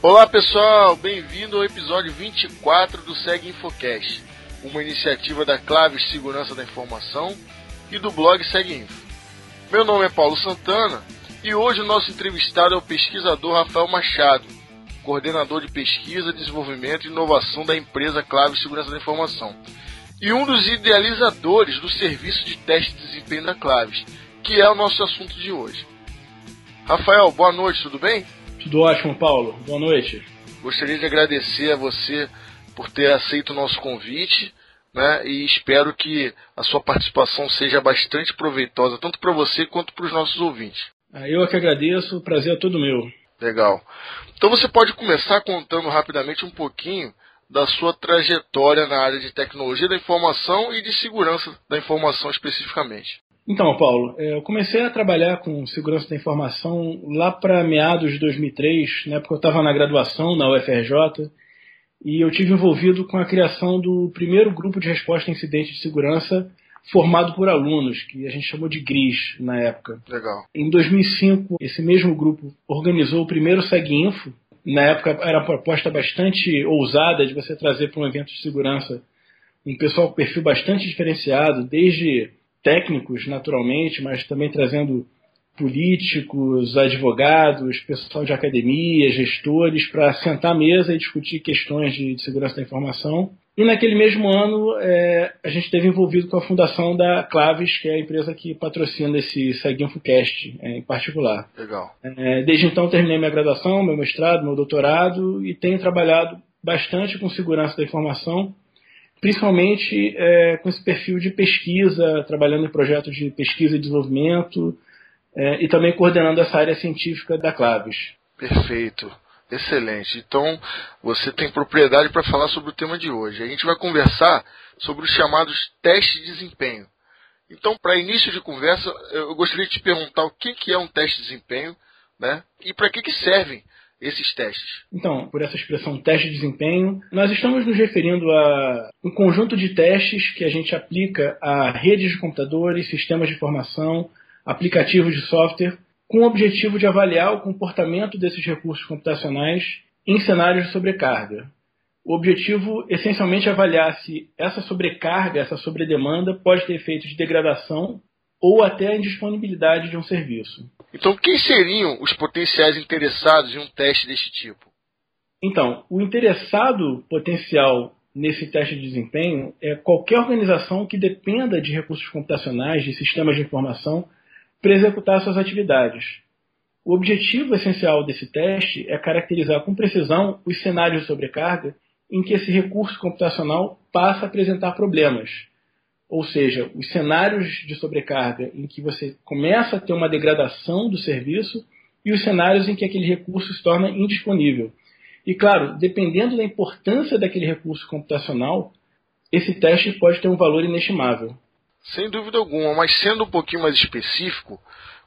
Olá pessoal, bem-vindo ao episódio 24 do Seg Infocast, uma iniciativa da Claves Segurança da Informação e do blog Seg Info. Meu nome é Paulo Santana e hoje o nosso entrevistado é o pesquisador Rafael Machado, coordenador de pesquisa, desenvolvimento e inovação da empresa Claves Segurança da Informação e um dos idealizadores do serviço de teste de desempenho da Claves, que é o nosso assunto de hoje. Rafael, boa noite, tudo bem? Tudo ótimo, Paulo. Boa noite. Gostaria de agradecer a você por ter aceito o nosso convite, né? E espero que a sua participação seja bastante proveitosa, tanto para você quanto para os nossos ouvintes. Ah, eu que agradeço, o prazer é todo meu. Legal. Então você pode começar contando rapidamente um pouquinho da sua trajetória na área de tecnologia da informação e de segurança da informação especificamente. Então, Paulo, é, eu comecei a trabalhar com segurança da informação lá para meados de 2003, na época eu estava na graduação na UFRJ, e eu tive envolvido com a criação do primeiro grupo de resposta a incidentes de segurança formado por alunos, que a gente chamou de GRIS na época. Legal. Em 2005, esse mesmo grupo organizou o primeiro SegInfo. Na época era uma proposta bastante ousada de você trazer para um evento de segurança um pessoal com perfil bastante diferenciado, desde técnicos, naturalmente, mas também trazendo políticos, advogados, pessoal de academia, gestores, para sentar à mesa e discutir questões de, de segurança da informação. E naquele mesmo ano, é, a gente esteve envolvido com a fundação da Claves, que é a empresa que patrocina esse SegInfoCast é, em particular. Legal. É, desde então, terminei minha graduação, meu mestrado, meu doutorado e tenho trabalhado bastante com segurança da informação principalmente é, com esse perfil de pesquisa, trabalhando em projetos de pesquisa e desenvolvimento é, e também coordenando essa área científica da Claves. Perfeito. Excelente. Então, você tem propriedade para falar sobre o tema de hoje. A gente vai conversar sobre os chamados testes de desempenho. Então, para início de conversa, eu gostaria de te perguntar o que é um teste de desempenho né? e para que, que servem esses testes? Então, por essa expressão teste de desempenho, nós estamos nos referindo a um conjunto de testes que a gente aplica a redes de computadores, sistemas de informação, aplicativos de software, com o objetivo de avaliar o comportamento desses recursos computacionais em cenários de sobrecarga. O objetivo essencialmente é avaliar se essa sobrecarga, essa sobredemanda pode ter efeitos de degradação ou até a indisponibilidade de um serviço. Então, quem seriam os potenciais interessados em um teste desse tipo? Então, o interessado potencial nesse teste de desempenho é qualquer organização que dependa de recursos computacionais, de sistemas de informação, para executar suas atividades. O objetivo essencial desse teste é caracterizar com precisão os cenários de sobrecarga em que esse recurso computacional passa a apresentar problemas, ou seja, os cenários de sobrecarga em que você começa a ter uma degradação do serviço e os cenários em que aquele recurso se torna indisponível. E claro, dependendo da importância daquele recurso computacional, esse teste pode ter um valor inestimável. Sem dúvida alguma, mas sendo um pouquinho mais específico,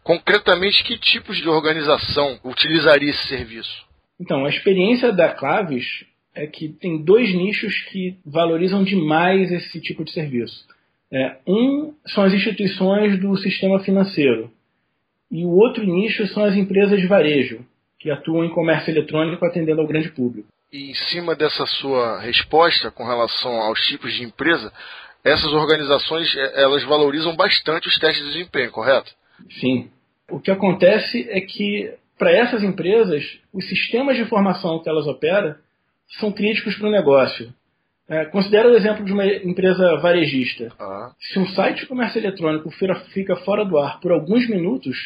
concretamente que tipos de organização utilizaria esse serviço? Então, a experiência da Claves é que tem dois nichos que valorizam demais esse tipo de serviço. É, um são as instituições do sistema financeiro e o outro nicho são as empresas de varejo, que atuam em comércio eletrônico atendendo ao grande público. E em cima dessa sua resposta com relação aos tipos de empresa, essas organizações é, elas valorizam bastante os testes de desempenho, correto? Sim. O que acontece é que para essas empresas, os sistemas de informação que elas operam são críticos para o negócio. É, considera o exemplo de uma empresa varejista. Ah. Se um site de comércio eletrônico fica fora do ar por alguns minutos,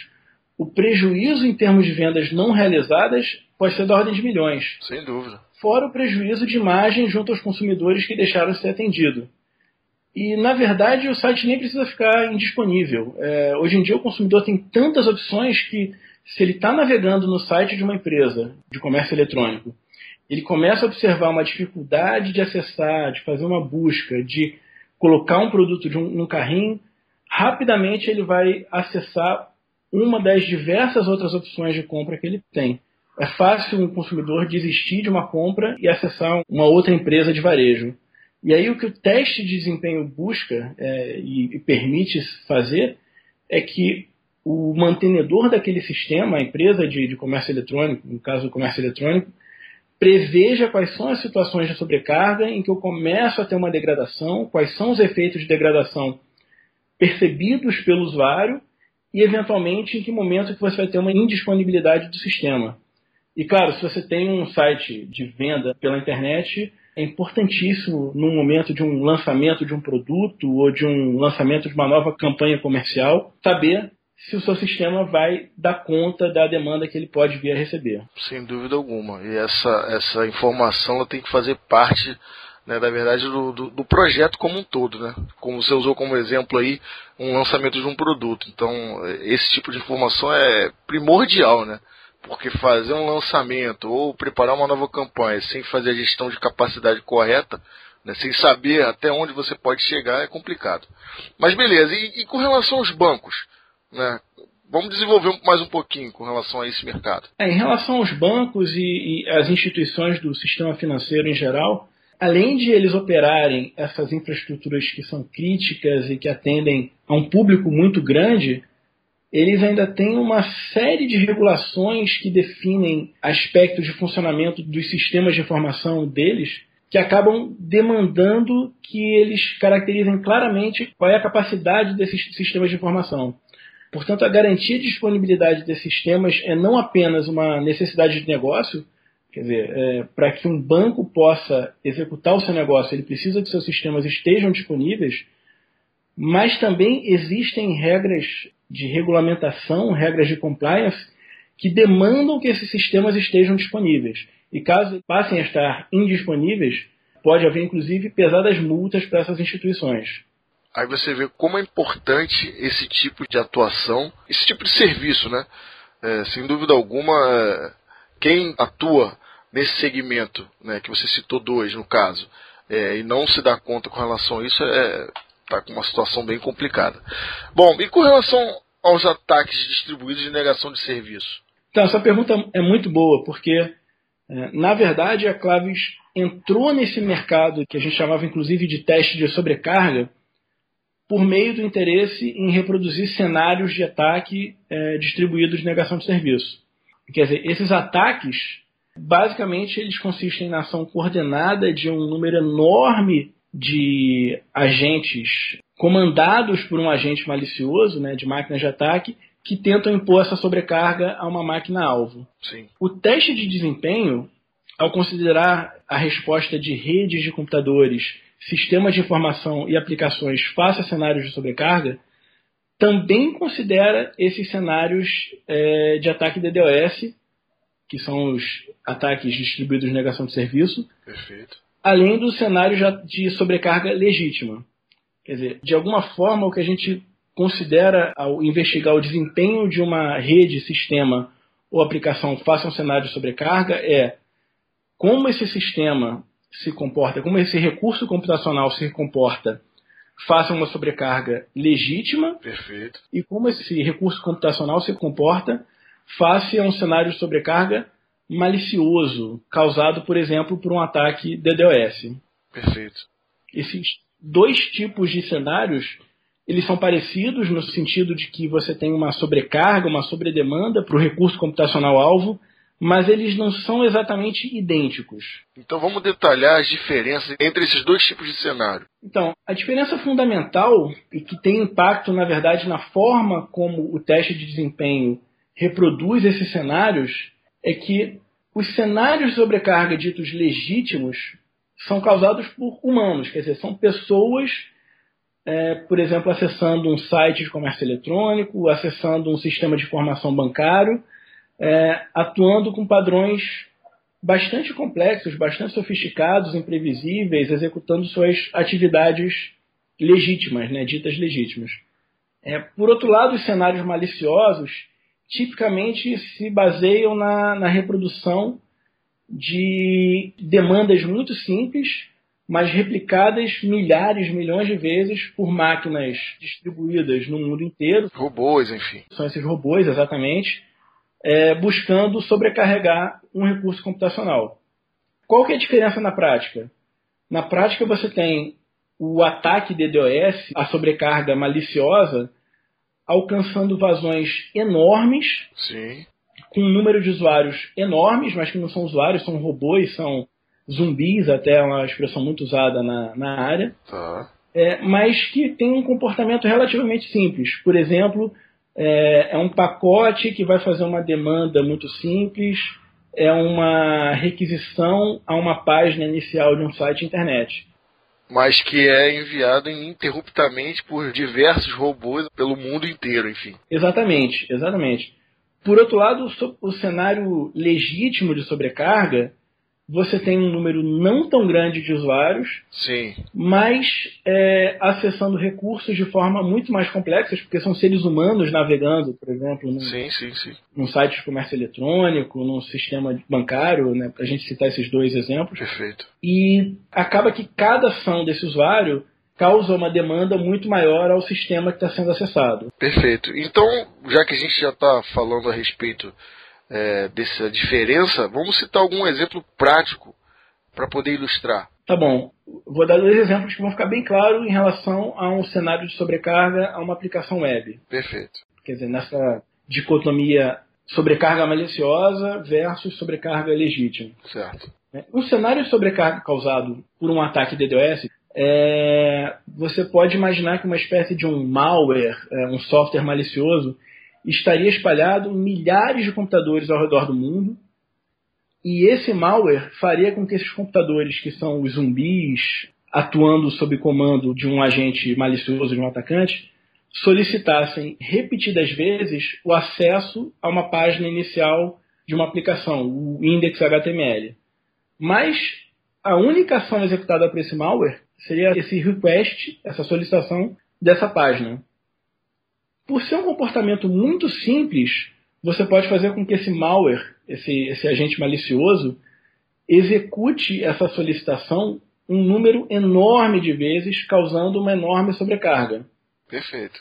o prejuízo em termos de vendas não realizadas pode ser da ordem de milhões. Sem dúvida. Fora o prejuízo de imagem junto aos consumidores que deixaram de ser atendido. E, na verdade, o site nem precisa ficar indisponível. É, hoje em dia, o consumidor tem tantas opções que, se ele está navegando no site de uma empresa de comércio eletrônico ele começa a observar uma dificuldade de acessar, de fazer uma busca, de colocar um produto de um, num carrinho, rapidamente ele vai acessar uma das diversas outras opções de compra que ele tem. É fácil um consumidor desistir de uma compra e acessar uma outra empresa de varejo. E aí o que o teste de desempenho busca é, e, e permite fazer é que o mantenedor daquele sistema, a empresa de, de comércio eletrônico, no caso do comércio eletrônico, preveja quais são as situações de sobrecarga em que eu começo a ter uma degradação, quais são os efeitos de degradação percebidos pelo usuário e, eventualmente, em que momento que você vai ter uma indisponibilidade do sistema. E, claro, se você tem um site de venda pela internet, é importantíssimo, no momento de um lançamento de um produto ou de um lançamento de uma nova campanha comercial, saber se o seu sistema vai dar conta da demanda que ele pode vir a receber. Sem dúvida alguma. E essa, essa informação ela tem que fazer parte, né, da verdade, do, do, do, projeto como um todo. Né? Como você usou como exemplo aí, um lançamento de um produto. Então, esse tipo de informação é primordial, né? Porque fazer um lançamento ou preparar uma nova campanha sem fazer a gestão de capacidade correta, né, sem saber até onde você pode chegar, é complicado. Mas beleza, e, e com relação aos bancos? Né? Vamos desenvolver mais um pouquinho com relação a esse mercado. É, em relação aos bancos e, e as instituições do sistema financeiro em geral, além de eles operarem essas infraestruturas que são críticas e que atendem a um público muito grande, eles ainda têm uma série de regulações que definem aspectos de funcionamento dos sistemas de informação deles que acabam demandando que eles caracterizem claramente qual é a capacidade desses sistemas de informação. Portanto, a garantia de disponibilidade desses sistemas é não apenas uma necessidade de negócio, quer dizer, é, para que um banco possa executar o seu negócio, ele precisa que seus sistemas estejam disponíveis, mas também existem regras de regulamentação, regras de compliance, que demandam que esses sistemas estejam disponíveis. E caso passem a estar indisponíveis, pode haver inclusive pesadas multas para essas instituições. Aí você vê como é importante esse tipo de atuação, esse tipo de serviço, né? É, sem dúvida alguma, é, quem atua nesse segmento, né, que você citou dois no caso, é, e não se dá conta com relação a isso, é, tá com uma situação bem complicada. Bom, e com relação aos ataques distribuídos de negação de serviço? Então, essa pergunta é muito boa, porque, é, na verdade, a Claves entrou nesse mercado que a gente chamava inclusive de teste de sobrecarga, por meio do interesse em reproduzir cenários de ataque é, distribuídos de negação de serviço. Quer dizer, esses ataques, basicamente, eles consistem na ação coordenada de um número enorme de agentes comandados por um agente malicioso, né, de máquinas de ataque, que tentam impor essa sobrecarga a uma máquina-alvo. O teste de desempenho, ao considerar a resposta de redes de computadores sistemas de informação e aplicações face a cenários de sobrecarga, também considera esses cenários é, de ataque DDoS, que são os ataques distribuídos de negação de serviço, Perfeito. além do cenário de sobrecarga legítima. Quer dizer, de alguma forma, o que a gente considera ao investigar o desempenho de uma rede, sistema ou aplicação face a um cenário de sobrecarga é como esse sistema se comporta, como esse recurso computacional se comporta face a uma sobrecarga legítima Perfeito. e como esse recurso computacional se comporta face a um cenário de sobrecarga malicioso, causado, por exemplo, por um ataque DDoS. Perfeito. Esses dois tipos de cenários eles são parecidos no sentido de que você tem uma sobrecarga, uma sobredemanda para o recurso computacional alvo, mas eles não são exatamente idênticos. Então vamos detalhar as diferenças entre esses dois tipos de cenário. Então, a diferença fundamental e que tem impacto, na verdade, na forma como o teste de desempenho reproduz esses cenários é que os cenários de sobrecarga ditos legítimos são causados por humanos, quer dizer, são pessoas, é, por exemplo, acessando um site de comércio eletrônico, acessando um sistema de informação bancário é, atuando com padrões bastante complexos, bastante sofisticados, imprevisíveis, executando suas atividades legítimas, né, ditas legítimas. É, por outro lado, os cenários maliciosos tipicamente se baseiam na, na reprodução de demandas muito simples, mas replicadas milhares, milhões de vezes por máquinas distribuídas no mundo inteiro. Robôs, enfim. São esses robôs, exatamente é, buscando sobrecarregar um recurso computacional. Qual que é a diferença na prática? Na prática você tem o ataque DDoS, a sobrecarga maliciosa, alcançando vazões enormes, Sim. com um número de usuários enormes, mas que não são usuários, são robôs, são zumbis, até uma expressão muito usada na, na área, Tá. é, mas que tem um comportamento relativamente simples. Por exemplo, é, é um pacote que vai fazer uma demanda muito simples, é uma requisição a uma página inicial de um site internet. Mas que é enviado ininterruptamente por diversos robôs pelo mundo inteiro, enfim. Exatamente, exatamente. Por outro lado, o cenário legítimo de sobrecarga, você tem um número não tão grande de usuários, Sim, mas é, acessando recursos de forma muito mais complexa, porque são seres humanos navegando, por exemplo, num, sim, sim, sim. num site de comércio eletrônico, num sistema bancário, né, para a gente citar esses dois exemplos. Perfeito. E acaba que cada ação desse usuário causa uma demanda muito maior ao sistema que está sendo acessado. Perfeito. Então, já que a gente já está falando a respeito é, dessa diferença, vamos citar algum exemplo prático para poder ilustrar. Tá bom, vou dar dois exemplos que vão ficar bem claros em relação a um cenário de sobrecarga a uma aplicação web. Perfeito. Quer dizer, nessa dicotomia sobrecarga maliciosa versus sobrecarga legítima. Certo. né? Um cenário de sobrecarga causado por um ataque DDoS, é, você pode imaginar que uma espécie de um malware, é, um software malicioso, estaria espalhado em milhares de computadores ao redor do mundo, e esse malware faria com que esses computadores, que são os zumbis atuando sob comando de um agente malicioso, de um atacante, solicitassem repetidas vezes o acesso a uma página inicial de uma aplicação, o index HTML. Mas a única ação executada por esse malware seria esse request, essa solicitação dessa página. Por ser um comportamento muito simples, você pode fazer com que esse malware, esse, esse agente malicioso, execute essa solicitação um número enorme de vezes, causando uma enorme sobrecarga. Perfeito.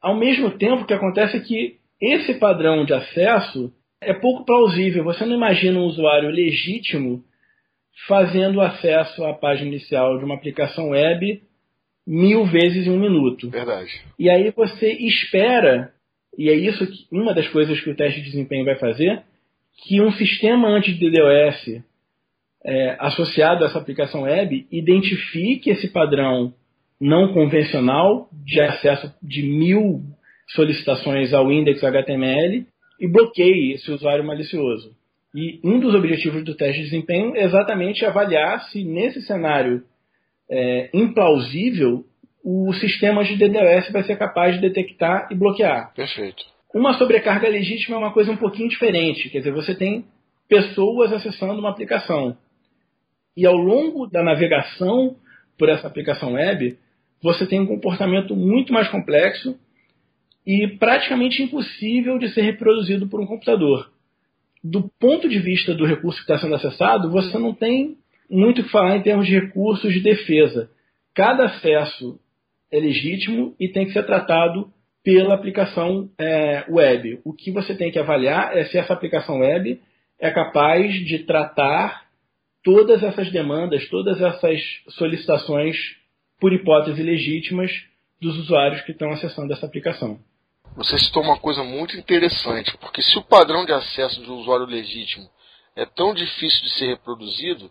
Ao mesmo tempo, o que acontece é que esse padrão de acesso é pouco plausível. Você não imagina um usuário legítimo fazendo acesso à página inicial de uma aplicação web mil vezes em um minuto. Verdade. E aí você espera, e é isso que uma das coisas que o teste de desempenho vai fazer, que um sistema anti-DDoS é, associado a essa aplicação web identifique esse padrão não convencional de acesso de mil solicitações ao index HTML e bloqueie esse usuário malicioso. E um dos objetivos do teste de desempenho é exatamente avaliar se nesse cenário é, implausível o sistema de DDoS vai ser capaz de detectar e bloquear. Perfeito. Uma sobrecarga legítima é uma coisa um pouquinho diferente. Quer dizer, você tem pessoas acessando uma aplicação. E ao longo da navegação por essa aplicação web, você tem um comportamento muito mais complexo e praticamente impossível de ser reproduzido por um computador. Do ponto de vista do recurso que está sendo acessado, você não tem muito que falar em termos de recursos de defesa. Cada acesso é legítimo e tem que ser tratado pela aplicação é, web. O que você tem que avaliar é se essa aplicação web é capaz de tratar todas essas demandas, todas essas solicitações por hipótese legítimas dos usuários que estão acessando essa aplicação. Você citou uma coisa muito interessante, porque se o padrão de acesso do usuário legítimo é tão difícil de ser reproduzido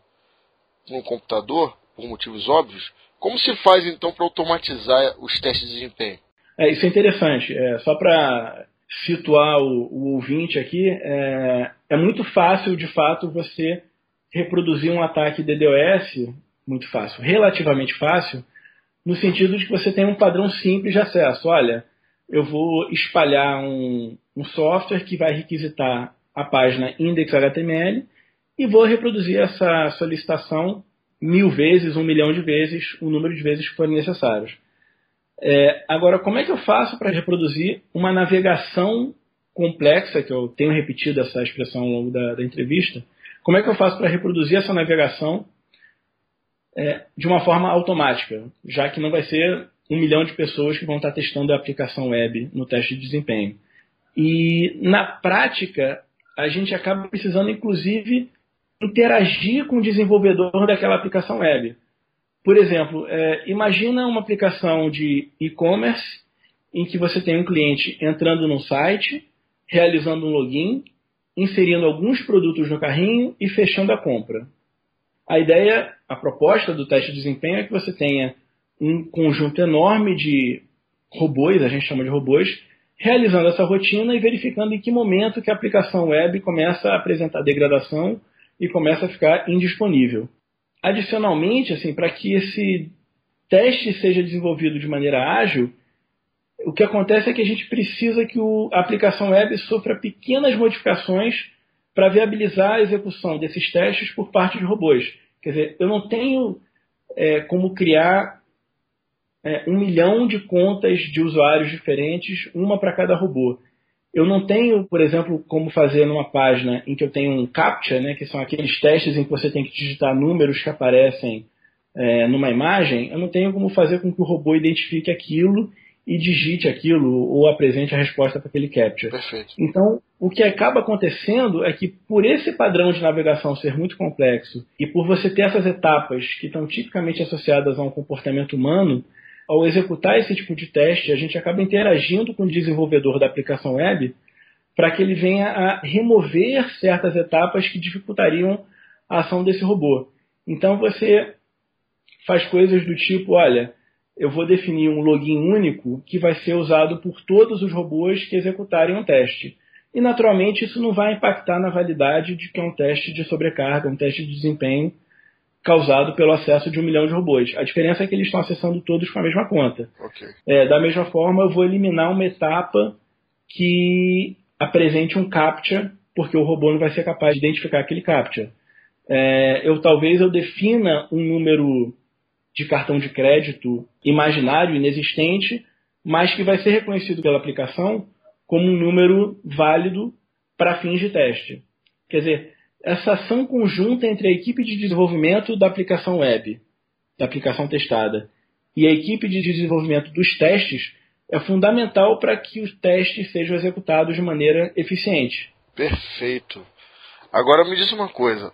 no computador, por motivos óbvios, como se faz então para automatizar os testes de desempenho? É, isso é interessante. É, só para situar o, o, ouvinte aqui, é, é, muito fácil, de fato, você reproduzir um ataque DDoS, muito fácil, relativamente fácil, no sentido de que você tem um padrão simples de acesso. Olha, eu vou espalhar um, um software que vai requisitar a página index.html e vou reproduzir essa solicitação mil vezes, um milhão de vezes, o número de vezes que forem necessários. É, agora, como é que eu faço para reproduzir uma navegação complexa, que eu tenho repetido essa expressão ao longo da, da entrevista, como é que eu faço para reproduzir essa navegação é, de uma forma automática, já que não vai ser um milhão de pessoas que vão estar testando a aplicação web no teste de desempenho. E, na prática, a gente acaba precisando, inclusive, interagir com o desenvolvedor daquela aplicação web. Por exemplo, é, imagina uma aplicação de e-commerce em que você tem um cliente entrando num site, realizando um login, inserindo alguns produtos no carrinho e fechando a compra. A ideia, a proposta do teste de desempenho é que você tenha um conjunto enorme de robôs, a gente chama de robôs, realizando essa rotina e verificando em que momento que a aplicação web começa a apresentar degradação e começa a ficar indisponível. Adicionalmente, assim, para que esse teste seja desenvolvido de maneira ágil, o que acontece é que a gente precisa que o, a aplicação web sofra pequenas modificações para viabilizar a execução desses testes por parte de robôs. Quer dizer, eu não tenho é, como criar é, um milhão de contas de usuários diferentes, uma para cada robô. Eu não tenho, por exemplo, como fazer numa página em que eu tenho um CAPTCHA, né, que são aqueles testes em que você tem que digitar números que aparecem é, numa imagem, eu não tenho como fazer com que o robô identifique aquilo e digite aquilo ou apresente a resposta para aquele captcha. Perfeito. Então, o que acaba acontecendo é que, por esse padrão de navegação ser muito complexo e por você ter essas etapas que estão tipicamente associadas a um comportamento humano, ao executar esse tipo de teste, a gente acaba interagindo com o desenvolvedor da aplicação web para que ele venha a remover certas etapas que dificultariam a ação desse robô. Então você faz coisas do tipo, olha, eu vou definir um login único que vai ser usado por todos os robôs que executarem um teste. E naturalmente isso não vai impactar na validade de que é um teste de sobrecarga, um teste de desempenho causado pelo acesso de um milhão de robôs. A diferença é que eles estão acessando todos com a mesma conta. Okay. É, da mesma forma, eu vou eliminar uma etapa que apresente um captcha, porque o robô não vai ser capaz de identificar aquele captcha. É, eu talvez eu defina um número de cartão de crédito imaginário, inexistente, mas que vai ser reconhecido pela aplicação como um número válido para fins de teste. Quer dizer, essa ação conjunta entre a equipe de desenvolvimento da aplicação web, da aplicação testada, e a equipe de desenvolvimento dos testes é fundamental para que os testes sejam executados de maneira eficiente. Perfeito. Agora me diz uma coisa,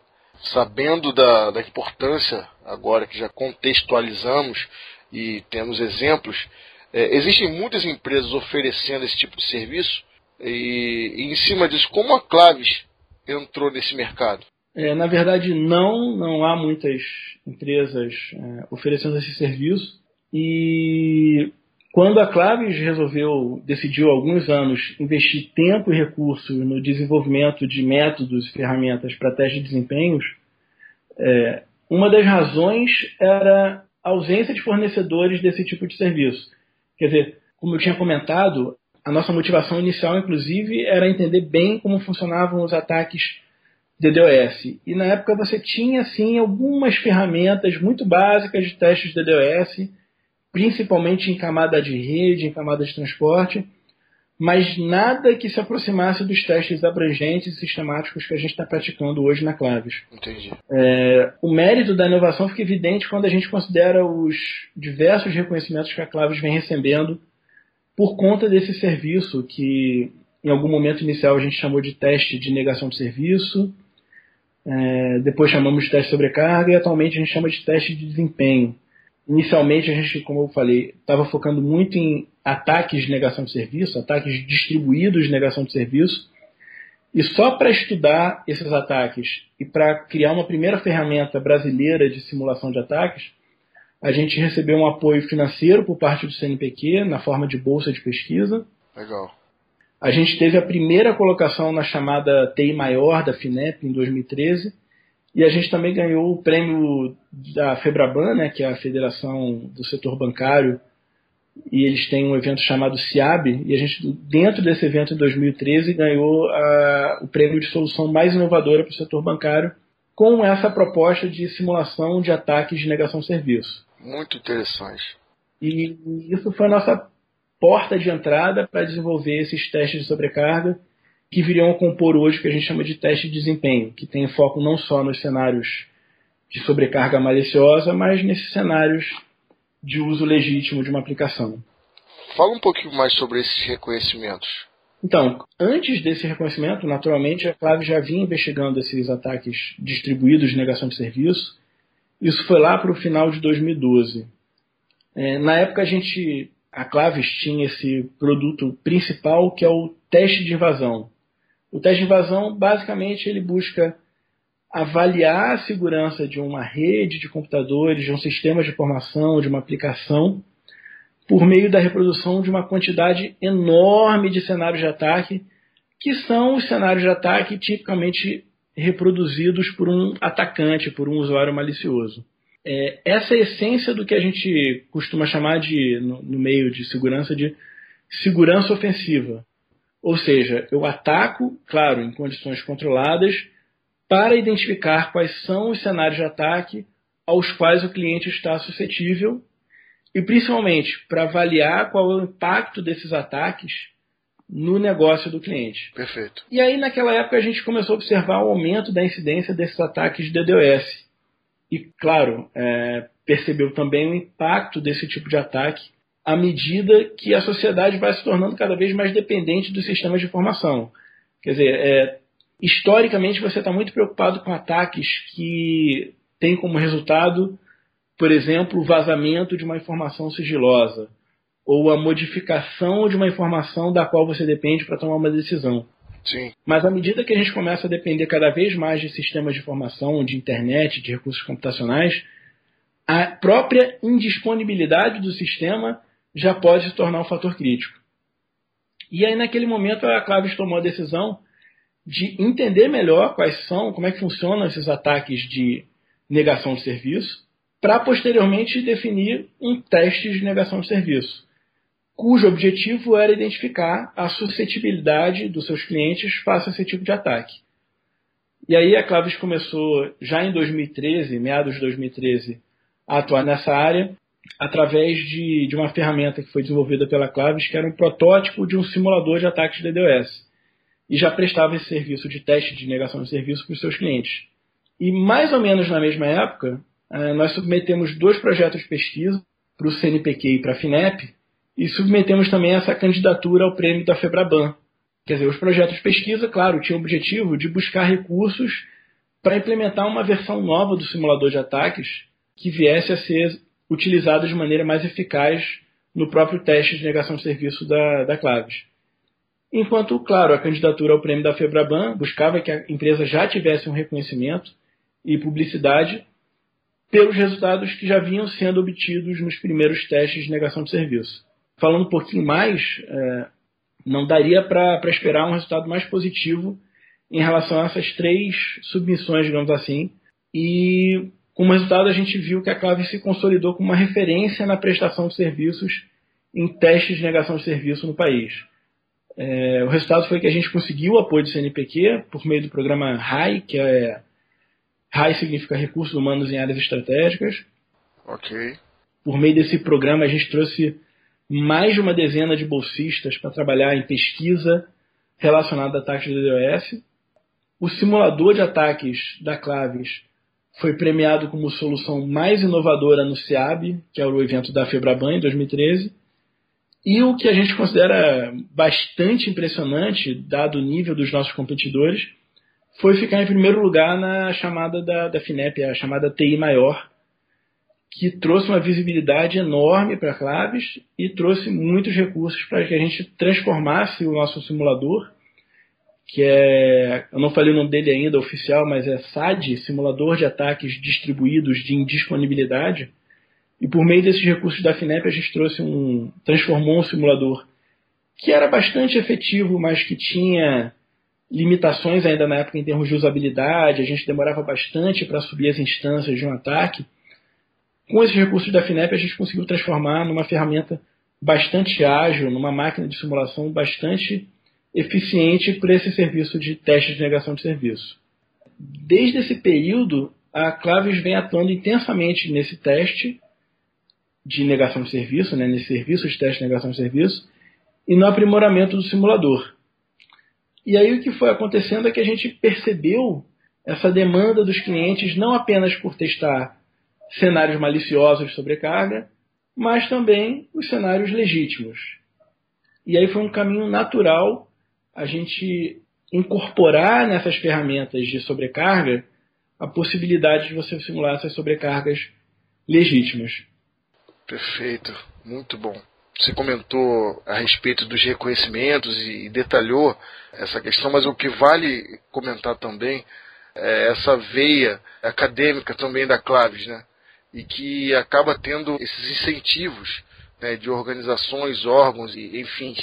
sabendo da, da importância, agora que já contextualizamos e temos exemplos, é, existem muitas empresas oferecendo esse tipo de serviço e, e em cima disso, como a Claves entrou nesse mercado? É, na verdade, não, não há muitas empresas é, oferecendo esse serviço. E quando a Claves resolveu, decidiu há alguns anos investir tempo e recursos no desenvolvimento de métodos e ferramentas para teste de desempenhos, é, uma das razões era a ausência de fornecedores desse tipo de serviço. Quer dizer, como eu tinha comentado, a nossa motivação inicial, inclusive, era entender bem como funcionavam os ataques DDoS. E na época você tinha, sim, algumas ferramentas muito básicas de testes DDoS, principalmente em camada de rede, em camada de transporte, mas nada que se aproximasse dos testes abrangentes e sistemáticos que a gente está praticando hoje na Claves. Entendi. É, o mérito da inovação fica evidente quando a gente considera os diversos reconhecimentos que a Claves vem recebendo por conta desse serviço que em algum momento inicial a gente chamou de teste de negação de serviço, é, depois chamamos de teste de sobrecarga e atualmente a gente chama de teste de desempenho. Inicialmente a gente, como eu falei, estava focando muito em ataques de negação de serviço, ataques distribuídos de negação de serviço, e só para estudar esses ataques e para criar uma primeira ferramenta brasileira de simulação de ataques, a gente recebeu um apoio financeiro por parte do CNPq, na forma de bolsa de pesquisa. Legal. A gente teve a primeira colocação na chamada TI Maior da FINEP em 2013. E a gente também ganhou o prêmio da FEBRABAN, né, que é a Federação do Setor Bancário, e eles têm um evento chamado CIAB, e a gente, dentro desse evento em 2013, ganhou a, o prêmio de solução mais inovadora para o setor bancário, com essa proposta de simulação de ataques de negação de serviço. Muito interessante. E isso foi a nossa porta de entrada para desenvolver esses testes de sobrecarga que viriam a compor hoje o que a gente chama de teste de desempenho, que tem foco não só nos cenários de sobrecarga maliciosa, mas nesses cenários de uso legítimo de uma aplicação. Fala um pouquinho mais sobre esses reconhecimentos. Então, antes desse reconhecimento, naturalmente, a Clave já vinha investigando esses ataques distribuídos de negação de serviço isso foi lá para o final de 2012. É, na época a gente, a Claves tinha esse produto principal que é o teste de invasão. O teste de invasão, basicamente, ele busca avaliar a segurança de uma rede de computadores, de um sistema de informação, de uma aplicação, por meio da reprodução de uma quantidade enorme de cenários de ataque, que são os cenários de ataque tipicamente reproduzidos por um atacante, por um usuário malicioso. É, essa é a essência do que a gente costuma chamar de, no, no meio de segurança, de segurança ofensiva. Ou seja, eu ataco, claro, em condições controladas, para identificar quais são os cenários de ataque aos quais o cliente está suscetível e, principalmente, para avaliar qual é o impacto desses ataques no negócio do cliente. Perfeito. E aí, naquela época, a gente começou a observar o aumento da incidência desses ataques de DDoS. E, claro, é, percebeu também o impacto desse tipo de ataque à medida que a sociedade vai se tornando cada vez mais dependente dos sistemas de informação. Quer dizer, é, historicamente você está muito preocupado com ataques que têm como resultado, por exemplo, o vazamento de uma informação sigilosa ou a modificação de uma informação da qual você depende para tomar uma decisão. Sim. Mas à medida que a gente começa a depender cada vez mais de sistemas de informação, de internet, de recursos computacionais, a própria indisponibilidade do sistema já pode se tornar um fator crítico. E aí, naquele momento, a Claves tomou a decisão de entender melhor quais são, como é que funcionam esses ataques de negação de serviço, para posteriormente definir um teste de negação de serviço cujo objetivo era identificar a suscetibilidade dos seus clientes face a esse tipo de ataque. E aí a Clavis começou, já em 2013, meados de 2013, a atuar nessa área através de, de uma ferramenta que foi desenvolvida pela Clavis, que era um protótipo de um simulador de ataques de DDoS. E já prestava esse serviço de teste de negação de serviço para os seus clientes. E mais ou menos na mesma época, eh, nós submetemos dois projetos de pesquisa para o CNPq e para a FINEP, e submetemos também essa candidatura ao prêmio da FEBRABAN. Quer dizer, os projetos de pesquisa, claro, tinham o objetivo de buscar recursos para implementar uma versão nova do simulador de ataques que viesse a ser utilizado de maneira mais eficaz no próprio teste de negação de serviço da, da Claves. Enquanto, claro, a candidatura ao prêmio da FEBRABAN buscava que a empresa já tivesse um reconhecimento e publicidade pelos resultados que já vinham sendo obtidos nos primeiros testes de negação de serviço falando um pouquinho mais, é, não daria para esperar um resultado mais positivo em relação a essas três submissões, digamos assim. E como resultado, a gente viu que a Clave se consolidou como uma referência na prestação de serviços em testes de negação de serviço no país. É, o resultado foi que a gente conseguiu o apoio do CNPq por meio do programa RAI, que é RAI significa Recursos Humanos em Áreas Estratégicas. Ok. Por meio desse programa, a gente trouxe mais de uma dezena de bolsistas para trabalhar em pesquisa relacionada a ataques de DDoS. O simulador de ataques da Claves foi premiado como solução mais inovadora no CIAB, que é o evento da Febraban em 2013. E o que a gente considera bastante impressionante, dado o nível dos nossos competidores, foi ficar em primeiro lugar na chamada da, da FINEP, a chamada TI maior, que trouxe uma visibilidade enorme para a Claves e trouxe muitos recursos para que a gente transformasse o nosso simulador, que é, eu não falei o nome dele ainda oficial, mas é SAD, Simulador de Ataques Distribuídos de Indisponibilidade. E por meio desses recursos da FINEP a gente trouxe um, transformou um simulador que era bastante efetivo, mas que tinha limitações ainda na época em termos de usabilidade, a gente demorava bastante para subir as instâncias de um ataque com esses recursos da FINEP, a gente conseguiu transformar numa ferramenta bastante ágil, numa máquina de simulação bastante eficiente para esse serviço de teste de negação de serviço. Desde esse período, a Claves vem atuando intensamente nesse teste de negação de serviço, né, nesse serviço de teste de negação de serviço, e no aprimoramento do simulador. E aí o que foi acontecendo é que a gente percebeu essa demanda dos clientes não apenas por testar cenários maliciosos de sobrecarga, mas também os cenários legítimos. E aí foi um caminho natural a gente incorporar nessas ferramentas de sobrecarga a possibilidade de você simular essas sobrecargas legítimas. Perfeito, muito bom. você comentou a respeito dos reconhecimentos e detalhou essa questão, mas o que vale comentar também é essa veia acadêmica também da Claves, né? E que acaba tendo esses incentivos né, de organizações, órgãos, e, enfim,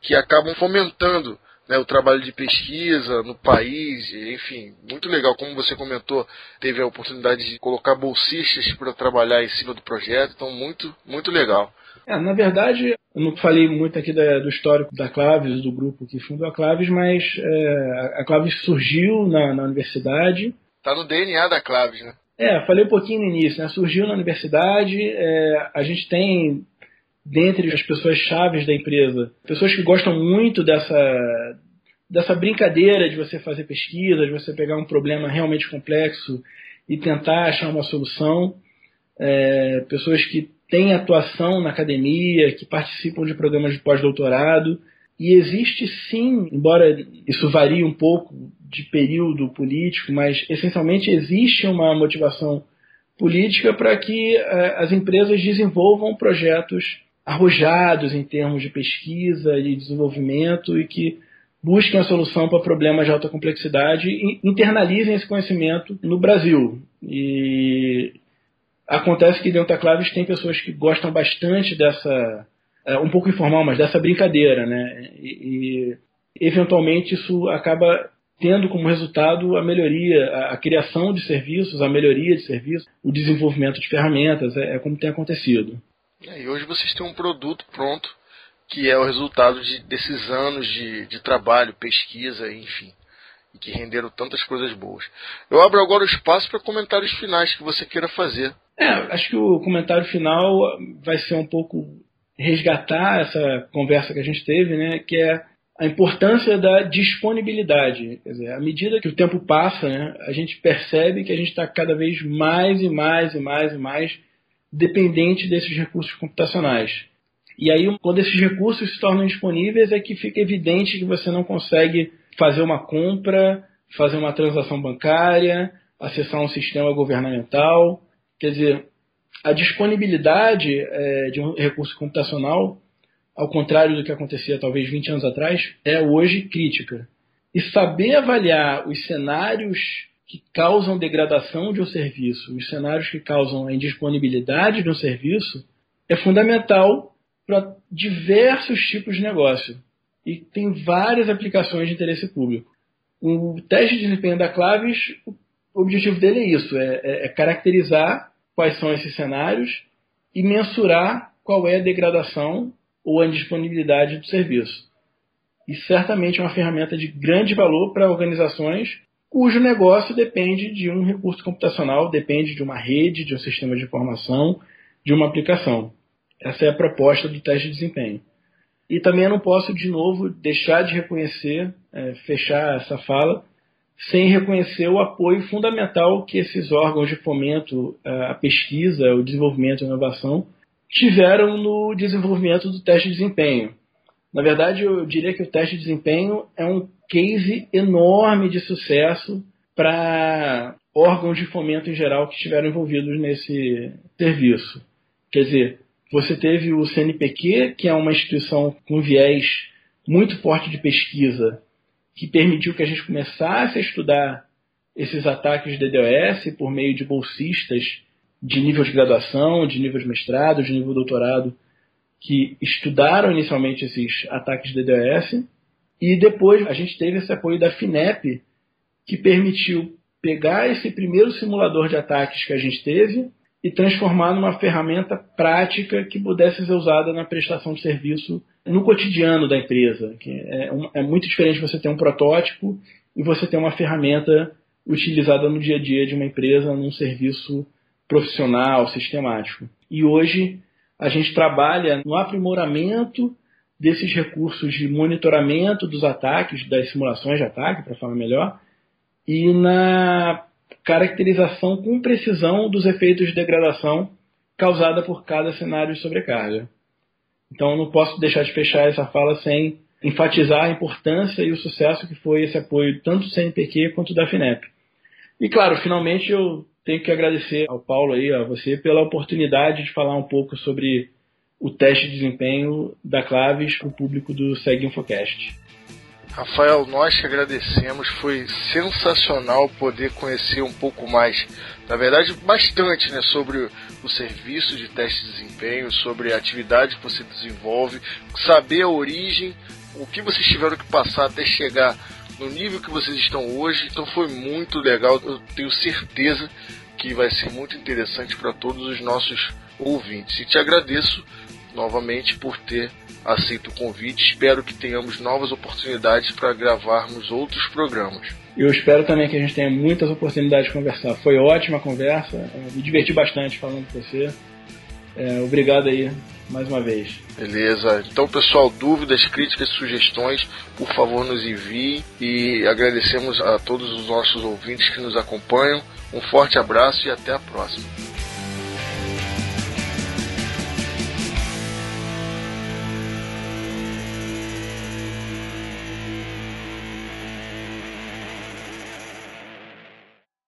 que acabam fomentando né, o trabalho de pesquisa no país, enfim, muito legal. Como você comentou, teve a oportunidade de colocar bolsistas para trabalhar em cima do projeto, então muito, muito legal. É, na verdade, eu não falei muito aqui da, do histórico da Claves, do grupo que fundou a Claves, mas é, a Claves surgiu na, na universidade. Está no DNA da Claves, né? É, falei um pouquinho no início, né? Surgiu na universidade, é, a gente tem dentre as pessoas chaves da empresa, pessoas que gostam muito dessa, dessa brincadeira de você fazer pesquisa, de você pegar um problema realmente complexo e tentar achar uma solução, é, pessoas que têm atuação na academia, que participam de programas de pós-doutorado. E existe sim, embora isso varie um pouco de período político, mas essencialmente existe uma motivação política para que é, as empresas desenvolvam projetos arrojados em termos de pesquisa e desenvolvimento e que busquem a solução para problemas de alta complexidade e internalizem esse conhecimento no Brasil. E acontece que dentro da Claves tem pessoas que gostam bastante dessa, é, um pouco informal, mas dessa brincadeira, né? E, e eventualmente isso acaba tendo como resultado a melhoria, a, a, criação de serviços, a melhoria de serviços, o desenvolvimento de ferramentas, é, é como tem acontecido. É, e hoje vocês têm um produto pronto que é o resultado de, desses anos de, de trabalho, pesquisa, enfim, e que renderam tantas coisas boas. Eu abro agora o espaço para comentários finais que você queira fazer. É, acho que o comentário final vai ser um pouco resgatar essa conversa que a gente teve, né, que é a importância da disponibilidade. Quer dizer, à medida que o tempo passa, né, a gente percebe que a gente está cada vez mais e mais e mais e mais dependente desses recursos computacionais. E aí, quando esses recursos se tornam disponíveis, é que fica evidente que você não consegue fazer uma compra, fazer uma transação bancária, acessar um sistema governamental. Quer dizer, a disponibilidade é, de um recurso computacional, ao contrário do que acontecia talvez 20 anos atrás, é hoje crítica. E saber avaliar os cenários que causam degradação de um serviço, os cenários que causam a indisponibilidade de um serviço, é fundamental para diversos tipos de negócio. E tem várias aplicações de interesse público. O teste de desempenho da Claves, o objetivo dele é isso: é, é, é caracterizar quais são esses cenários e mensurar qual é a degradação ou a indisponibilidade do serviço. E certamente é uma ferramenta de grande valor para organizações cujo negócio depende de um recurso computacional, depende de uma rede, de um sistema de informação, de uma aplicação. Essa é a proposta do teste de desempenho. E também eu não posso, de novo, deixar de reconhecer, é, fechar essa fala, sem reconhecer o apoio fundamental que esses órgãos de fomento à pesquisa, o desenvolvimento e inovação tiveram no desenvolvimento do teste de desempenho. Na verdade, eu diria que o teste de desempenho é um case enorme de sucesso para órgãos de fomento em geral que estiveram envolvidos nesse serviço. Quer dizer, você teve o CNPq, que é uma instituição com viés muito forte de pesquisa, que permitiu que a gente começasse a estudar esses ataques de DDoS por meio de bolsistas de nível de graduação, de nível de mestrado, de nível de doutorado, que estudaram inicialmente esses ataques de DDoS e depois a gente teve esse apoio da FINEP, que permitiu pegar esse primeiro simulador de ataques que a gente teve e transformar numa ferramenta prática que pudesse ser usada na prestação de serviço no cotidiano da empresa. Que é, um, é muito diferente você ter um protótipo e você ter uma ferramenta utilizada no dia a dia de uma empresa num serviço profissional, sistemático. E hoje a gente trabalha no aprimoramento desses recursos de monitoramento dos ataques, das simulações de ataque, para falar melhor, e na caracterização com precisão dos efeitos de degradação causada por cada cenário de sobrecarga. Então, não posso deixar de fechar essa fala sem enfatizar a importância e o sucesso que foi esse apoio tanto do CNPq quanto da FINEP. E claro, finalmente eu tenho que agradecer ao Paulo aí, a você, pela oportunidade de falar um pouco sobre o teste de desempenho da Claves para o público do Segue Infocast. Rafael, nós que agradecemos, foi sensacional poder conhecer um pouco mais, na verdade, bastante, né, sobre o serviço de teste de desempenho, sobre a atividade que você desenvolve, saber a origem, o que vocês tiveram que passar até chegar no nível que vocês estão hoje. Então foi muito legal, eu tenho certeza que vai ser muito interessante para todos os nossos ouvintes. E te agradeço novamente por ter aceito o convite. Espero que tenhamos novas oportunidades para gravarmos outros programas. Eu espero também que a gente tenha muitas oportunidades de conversar. Foi ótima a conversa, me diverti bastante falando com você. É, obrigado aí mais uma vez. Beleza. Então, pessoal, dúvidas, críticas, sugestões, por favor, nos enviem e agradecemos a todos os nossos ouvintes que nos acompanham. Um forte abraço e até a próxima.